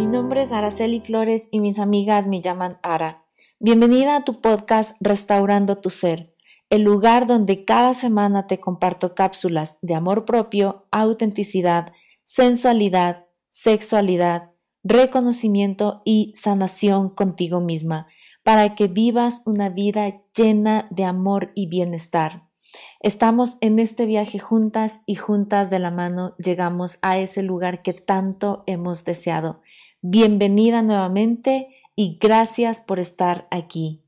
mi nombre es Araceli Flores y mis amigas me llaman Ara. Bienvenida a tu podcast Restaurando tu Ser, el lugar donde cada semana te comparto cápsulas de amor propio, autenticidad, sensualidad, sexualidad, reconocimiento y sanación contigo misma, para que vivas una vida llena de amor y bienestar. Estamos en este viaje juntas y juntas de la mano llegamos a ese lugar que tanto hemos deseado. Bienvenida nuevamente y gracias por estar aquí.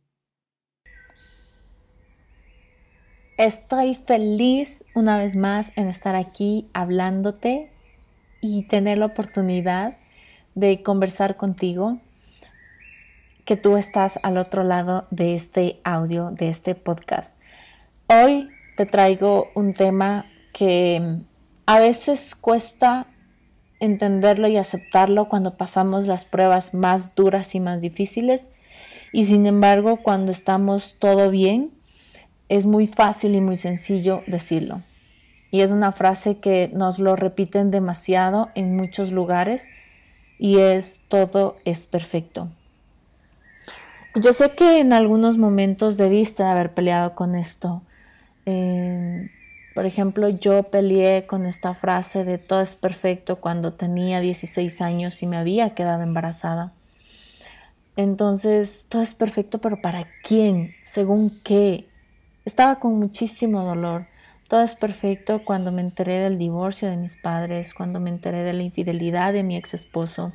Estoy feliz una vez más en estar aquí hablándote y tener la oportunidad de conversar contigo, que tú estás al otro lado de este audio, de este podcast. Hoy te traigo un tema que a veces cuesta entenderlo y aceptarlo cuando pasamos las pruebas más duras y más difíciles y sin embargo cuando estamos todo bien es muy fácil y muy sencillo decirlo. Y es una frase que nos lo repiten demasiado en muchos lugares y es todo es perfecto. Yo sé que en algunos momentos debiste haber peleado con esto por ejemplo, yo peleé con esta frase de todo es perfecto cuando tenía 16 años y me había quedado embarazada. Entonces, todo es perfecto, pero ¿para quién? ¿Según qué? Estaba con muchísimo dolor. Todo es perfecto cuando me enteré del divorcio de mis padres, cuando me enteré de la infidelidad de mi ex esposo.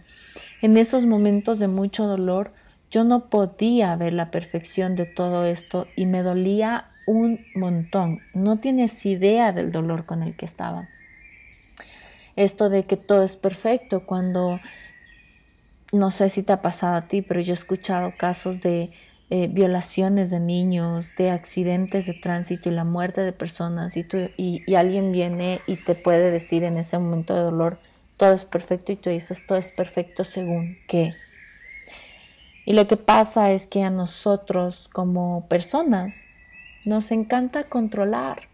En esos momentos de mucho dolor, yo no podía ver la perfección de todo esto y me dolía un montón. No tienes idea del dolor con el que estaba. Esto de que todo es perfecto cuando, no sé si te ha pasado a ti, pero yo he escuchado casos de eh, violaciones de niños, de accidentes de tránsito y la muerte de personas y, y alguien viene y te puede decir en ese momento de dolor, todo es perfecto y tú dices, todo es perfecto según qué. Y lo que pasa es que a nosotros como personas nos encanta controlar.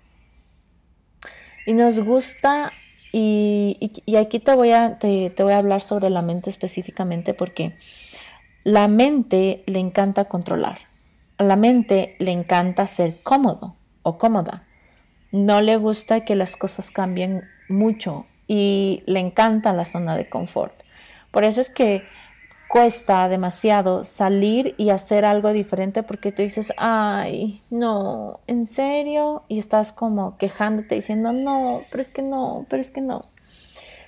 Y nos gusta, y, aquí te voy, a, te, voy a hablar sobre la mente específicamente porque la mente le encanta controlar. A la mente le encanta ser cómodo o cómoda. No le gusta que las cosas cambien mucho y le encanta la zona de confort. Por eso es que cuesta demasiado salir y hacer algo diferente porque tú dices, ay, no, ¿en serio? Y estás como quejándote diciendo, no, pero es que no, pero es que no.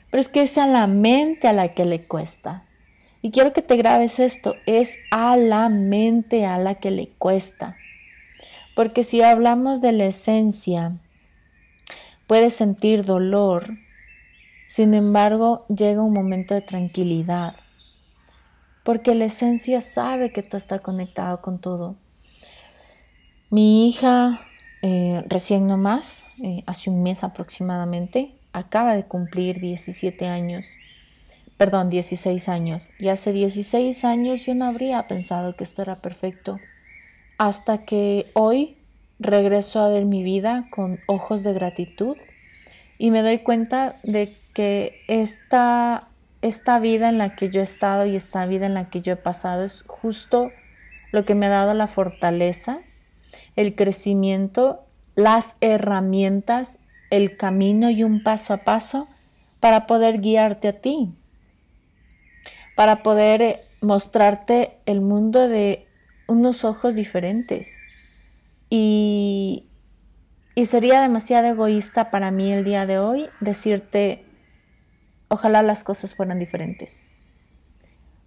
Pero es que es a la mente a la que le cuesta. Y quiero que te grabes esto, es a la mente a la que le cuesta. Porque si hablamos de la esencia, puedes sentir dolor, sin embargo llega un momento de tranquilidad porque la esencia sabe que todo está conectado con todo. Mi hija, eh, recién nomás, eh, hace un mes aproximadamente, acaba de cumplir 17 años, perdón, 16 años. Y hace 16 años yo no habría pensado que esto era perfecto. Hasta que hoy regreso a ver mi vida con ojos de gratitud y me doy cuenta de que esta esta vida en la que yo he estado y esta vida en la que yo he pasado es justo lo que me ha dado la fortaleza, el crecimiento, las herramientas, el camino y un paso a paso para poder guiarte a ti, para poder eh, mostrarte el mundo de unos ojos diferentes. Y, y sería demasiado egoísta para mí el día de hoy decirte, Ojalá las cosas fueran diferentes.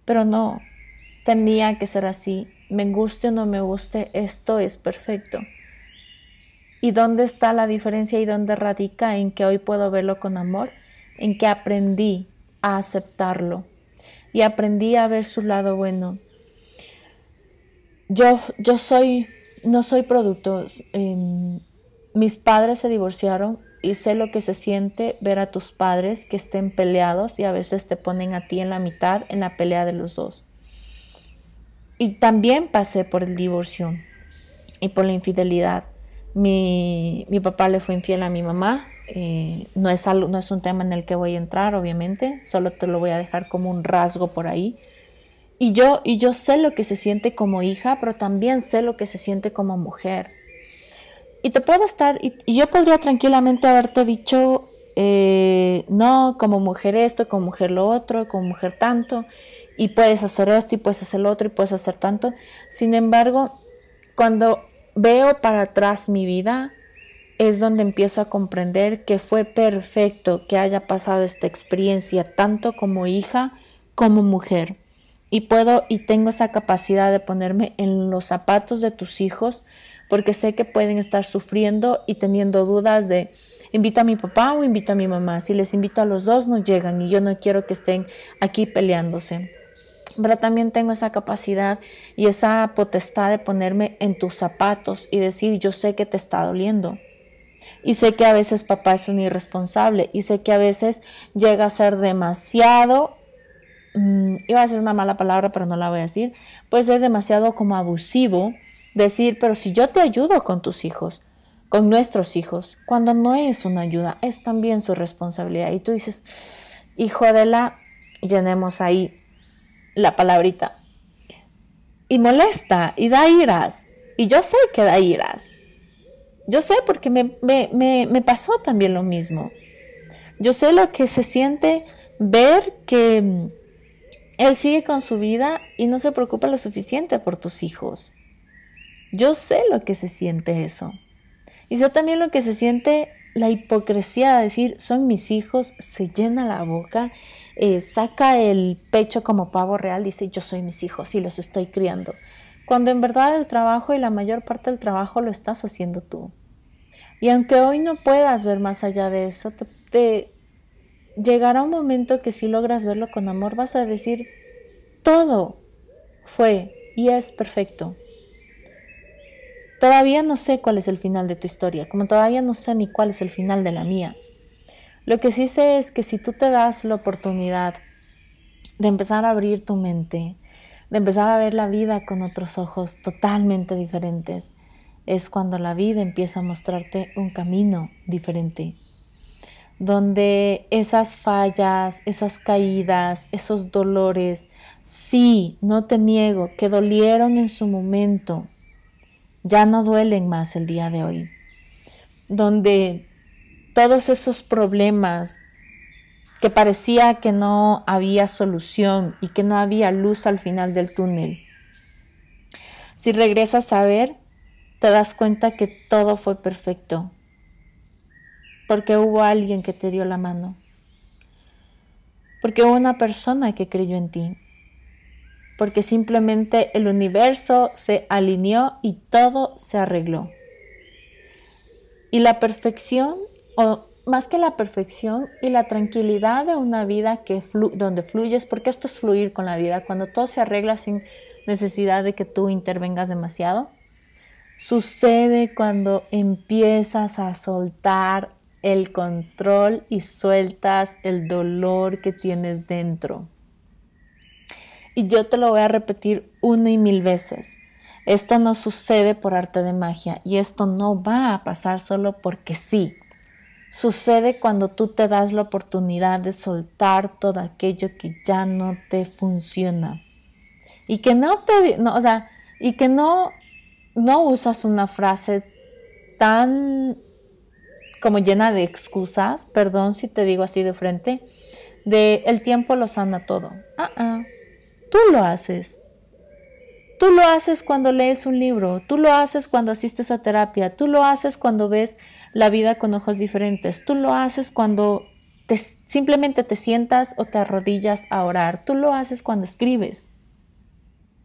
Pero no, tenía que ser así. Me guste o no me guste, esto es perfecto. ¿Y dónde está la diferencia y dónde radica en que hoy puedo verlo con amor? En que aprendí a aceptarlo y aprendí a ver su lado bueno. Yo, yo soy, no soy producto. Em, mis padres se divorciaron y sé lo que se siente ver a tus padres que estén peleados y a veces te ponen a ti en la mitad en la pelea de los dos. Y también pasé por el divorcio y por la infidelidad. Mi, papá le fue infiel a mi mamá eh, no, es no es un tema en el que voy a entrar, obviamente, solo te lo voy a dejar como un rasgo por ahí. Y yo, y yo sé lo que se siente como hija, pero también sé lo que se siente como mujer. Y te puedo estar, y, yo podría tranquilamente haberte dicho, eh, no, como mujer esto, como mujer lo otro, como mujer tanto, y puedes hacer esto, y puedes hacer lo otro, y puedes hacer tanto. Sin embargo, cuando veo para atrás mi vida, es donde empiezo a comprender que fue perfecto que haya pasado esta experiencia tanto como hija como mujer. Y puedo y tengo esa capacidad de ponerme en los zapatos de tus hijos porque sé que pueden estar sufriendo y teniendo dudas de invito a mi papá o invito a mi mamá. Si les invito a los dos no llegan y yo no quiero que estén aquí peleándose. Pero también tengo esa capacidad y esa potestad de ponerme en tus zapatos y decir yo sé que te está doliendo y sé que a veces papá es un irresponsable y sé que a veces llega a ser demasiado, mm, iba a ser una mala palabra pero no la voy a decir, puede ser demasiado como abusivo decir, pero si yo te ayudo con tus hijos, con nuestros hijos, cuando no es una ayuda, es también su responsabilidad. Y tú dices, hijo de la, llenemos ahí la palabrita. Y molesta y da iras. Y yo sé que da iras. Yo sé porque me, me, pasó también lo mismo. Yo sé lo que se siente ver que mm, él sigue con su vida y no se preocupa lo suficiente por tus hijos. Yo sé lo que se siente eso. Y sé también lo que se siente la hipocresía de decir, son mis hijos, se llena la boca, eh, saca el pecho como pavo real, dice, yo soy mis hijos y los estoy criando. Cuando en verdad el trabajo y la mayor parte del trabajo lo estás haciendo tú. Y aunque hoy no puedas ver más allá de eso, te, llegará un momento que si logras verlo con amor vas a decir, todo fue y es perfecto. Todavía no sé cuál es el final de tu historia, como todavía no sé ni cuál es el final de la mía. Lo que sí sé es que si tú te das la oportunidad de empezar a abrir tu mente, de empezar a ver la vida con otros ojos totalmente diferentes, es cuando la vida empieza a mostrarte un camino diferente, donde esas fallas, esas caídas, esos dolores, sí, no te niego, que dolieron en su momento, ya no duelen más el día de hoy, donde todos esos problemas que parecía que no había solución y que no había luz al final del túnel. Si regresas a ver, te das cuenta que todo fue perfecto, porque hubo alguien que te dio la mano, porque hubo una persona que creyó en ti, porque simplemente el universo se alineó y todo se arregló. Y la perfección, o más que la perfección y la tranquilidad de una vida que donde fluyes, porque esto es fluir con la vida, cuando todo se arregla sin necesidad de que tú intervengas demasiado, Sucede cuando empiezas a soltar el control y sueltas el dolor que tienes dentro. Y yo te lo voy a repetir una y mil veces. Esto no sucede por arte de magia y esto no va a pasar solo porque sí. Sucede cuando tú te das la oportunidad de soltar todo aquello que ya no te funciona. Y que no te, no, o sea, y que no no usas una frase tan como llena de excusas, perdón si te digo así de frente, de el tiempo lo sana todo. Ah, ah, tú lo haces. Tú lo haces cuando lees un libro, tú lo haces cuando asistes a terapia, tú lo haces cuando ves la vida con ojos diferentes, tú lo haces cuando te, simplemente te sientas o te arrodillas a orar, tú lo haces cuando escribes.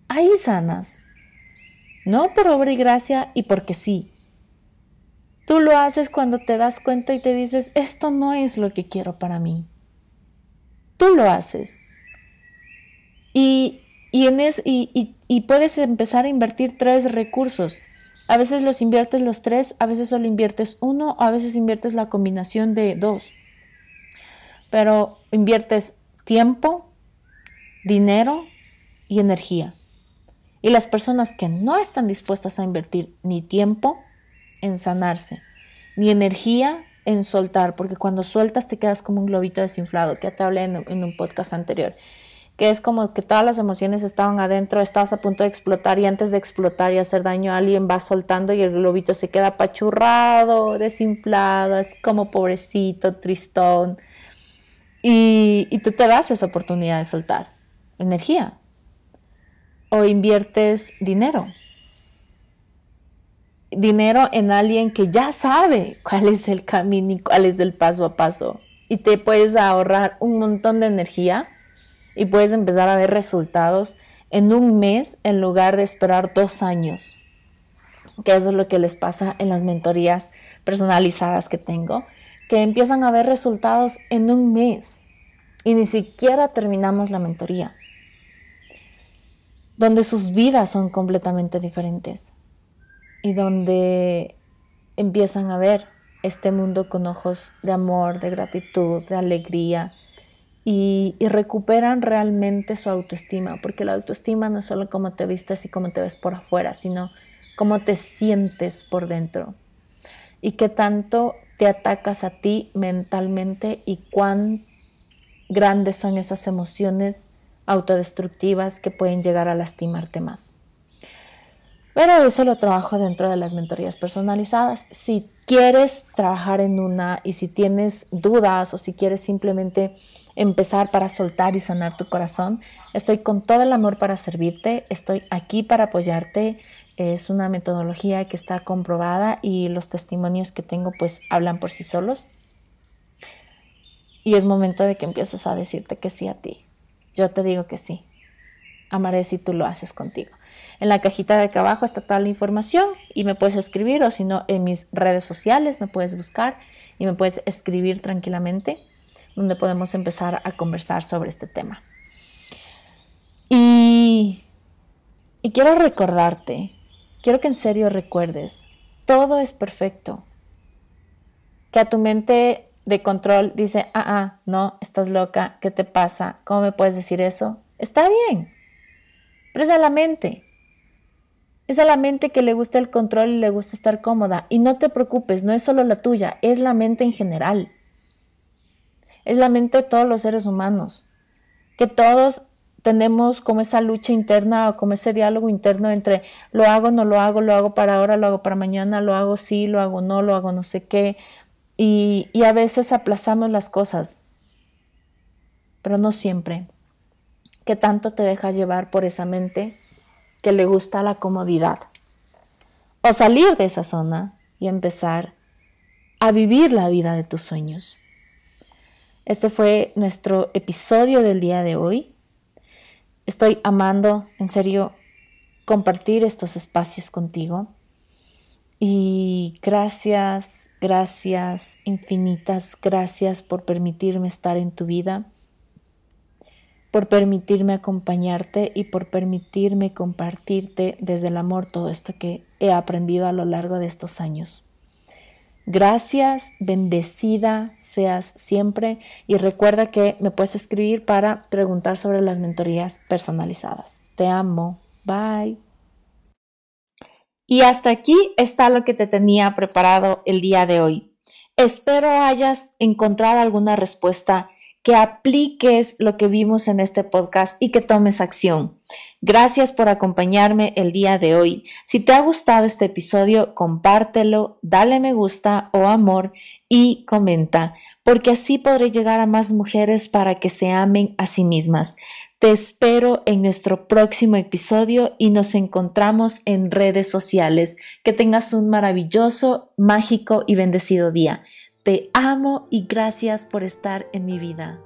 Ahí sanas no por obra y gracia y porque sí. Tú lo haces cuando te das cuenta y te dices, esto no es lo que quiero para mí. Tú lo haces. Y, puedes empezar a invertir tres recursos. A veces los inviertes los tres, a veces solo inviertes uno, a veces inviertes la combinación de dos. Pero inviertes tiempo, dinero y energía. Y las personas que no están dispuestas a invertir ni tiempo en sanarse, ni energía en soltar, porque cuando sueltas te quedas como un globito desinflado, que te hablé en, un podcast anterior, que es como que todas las emociones estaban adentro, estabas a punto de explotar y antes de explotar y hacer daño a alguien vas soltando y el globito se queda apachurrado, desinflado, así como pobrecito, tristón. Y, y tú te das esa oportunidad de soltar energía o inviertes dinero dinero en alguien que ya sabe cuál es el camino y cuál es el paso a paso. Y te puedes ahorrar un montón de energía y puedes empezar a ver resultados en un mes en lugar de esperar dos años. Que eso es lo que les pasa en las mentorías personalizadas que tengo, que empiezan a ver resultados en un mes y ni siquiera terminamos la mentoría, donde sus vidas son completamente diferentes y donde empiezan a ver este mundo con ojos de amor, de gratitud, de alegría y, recuperan realmente su autoestima, porque la autoestima no es solo cómo te vistes y cómo te ves por afuera, sino cómo te sientes por dentro y qué tanto te atacas a ti mentalmente y cuán grandes son esas emociones autodestructivas que pueden llegar a lastimarte más. Pero eso lo trabajo dentro de las mentorías personalizadas. Si quieres trabajar en una y si tienes dudas o si quieres simplemente empezar para soltar y sanar tu corazón, estoy con todo el amor para servirte, estoy aquí para apoyarte. Es una metodología que está comprobada y los testimonios que tengo pues hablan por sí solos. Y es momento de que empieces a decirte que sí a ti. Yo te digo que sí. Amaré si tú lo haces contigo. En la cajita de acá abajo está toda la información y me puedes escribir o si no en mis redes sociales me puedes buscar y me puedes escribir tranquilamente donde podemos empezar a conversar sobre este tema. Y, y quiero recordarte, quiero que en serio recuerdes, todo es perfecto. Que a tu mente de control dice, ah, ah, no, estás loca, ¿qué te pasa? ¿Cómo me puedes decir eso? Está bien, pero es a la mente. Es a la mente que le gusta el control y le gusta estar cómoda. Y no te preocupes, no es solo la tuya, es la mente en general. Es la mente de todos los seres humanos. Que todos tenemos como esa lucha interna o como ese diálogo interno entre lo hago, no lo hago, lo hago para ahora, lo hago para mañana, lo hago sí, lo hago no, lo hago no sé qué. Y, a veces aplazamos las cosas, pero no siempre. ¿Qué tanto te dejas llevar por esa mente? Que le gusta la comodidad. O salir de esa zona y empezar a vivir la vida de tus sueños. Este fue nuestro episodio del día de hoy. Estoy amando, en serio, compartir estos espacios contigo. Y gracias, gracias, infinitas gracias por permitirme estar en tu vida por permitirme acompañarte y por permitirme compartirte desde el amor todo esto que he aprendido a lo largo de estos años. Gracias, bendecida seas siempre y recuerda que me puedes escribir para preguntar sobre las mentorías personalizadas. Te amo. Bye. Y hasta aquí está lo que te tenía preparado el día de hoy. Espero hayas encontrado alguna respuesta que apliques lo que vimos en este podcast y que tomes acción. Gracias por acompañarme el día de hoy. Si te ha gustado este episodio, compártelo, dale me gusta o amor y comenta, porque así podré llegar a más mujeres para que se amen a sí mismas. Te espero en nuestro próximo episodio y nos encontramos en redes sociales. Que tengas un maravilloso, mágico y bendecido día. Te amo y gracias por estar en mi vida.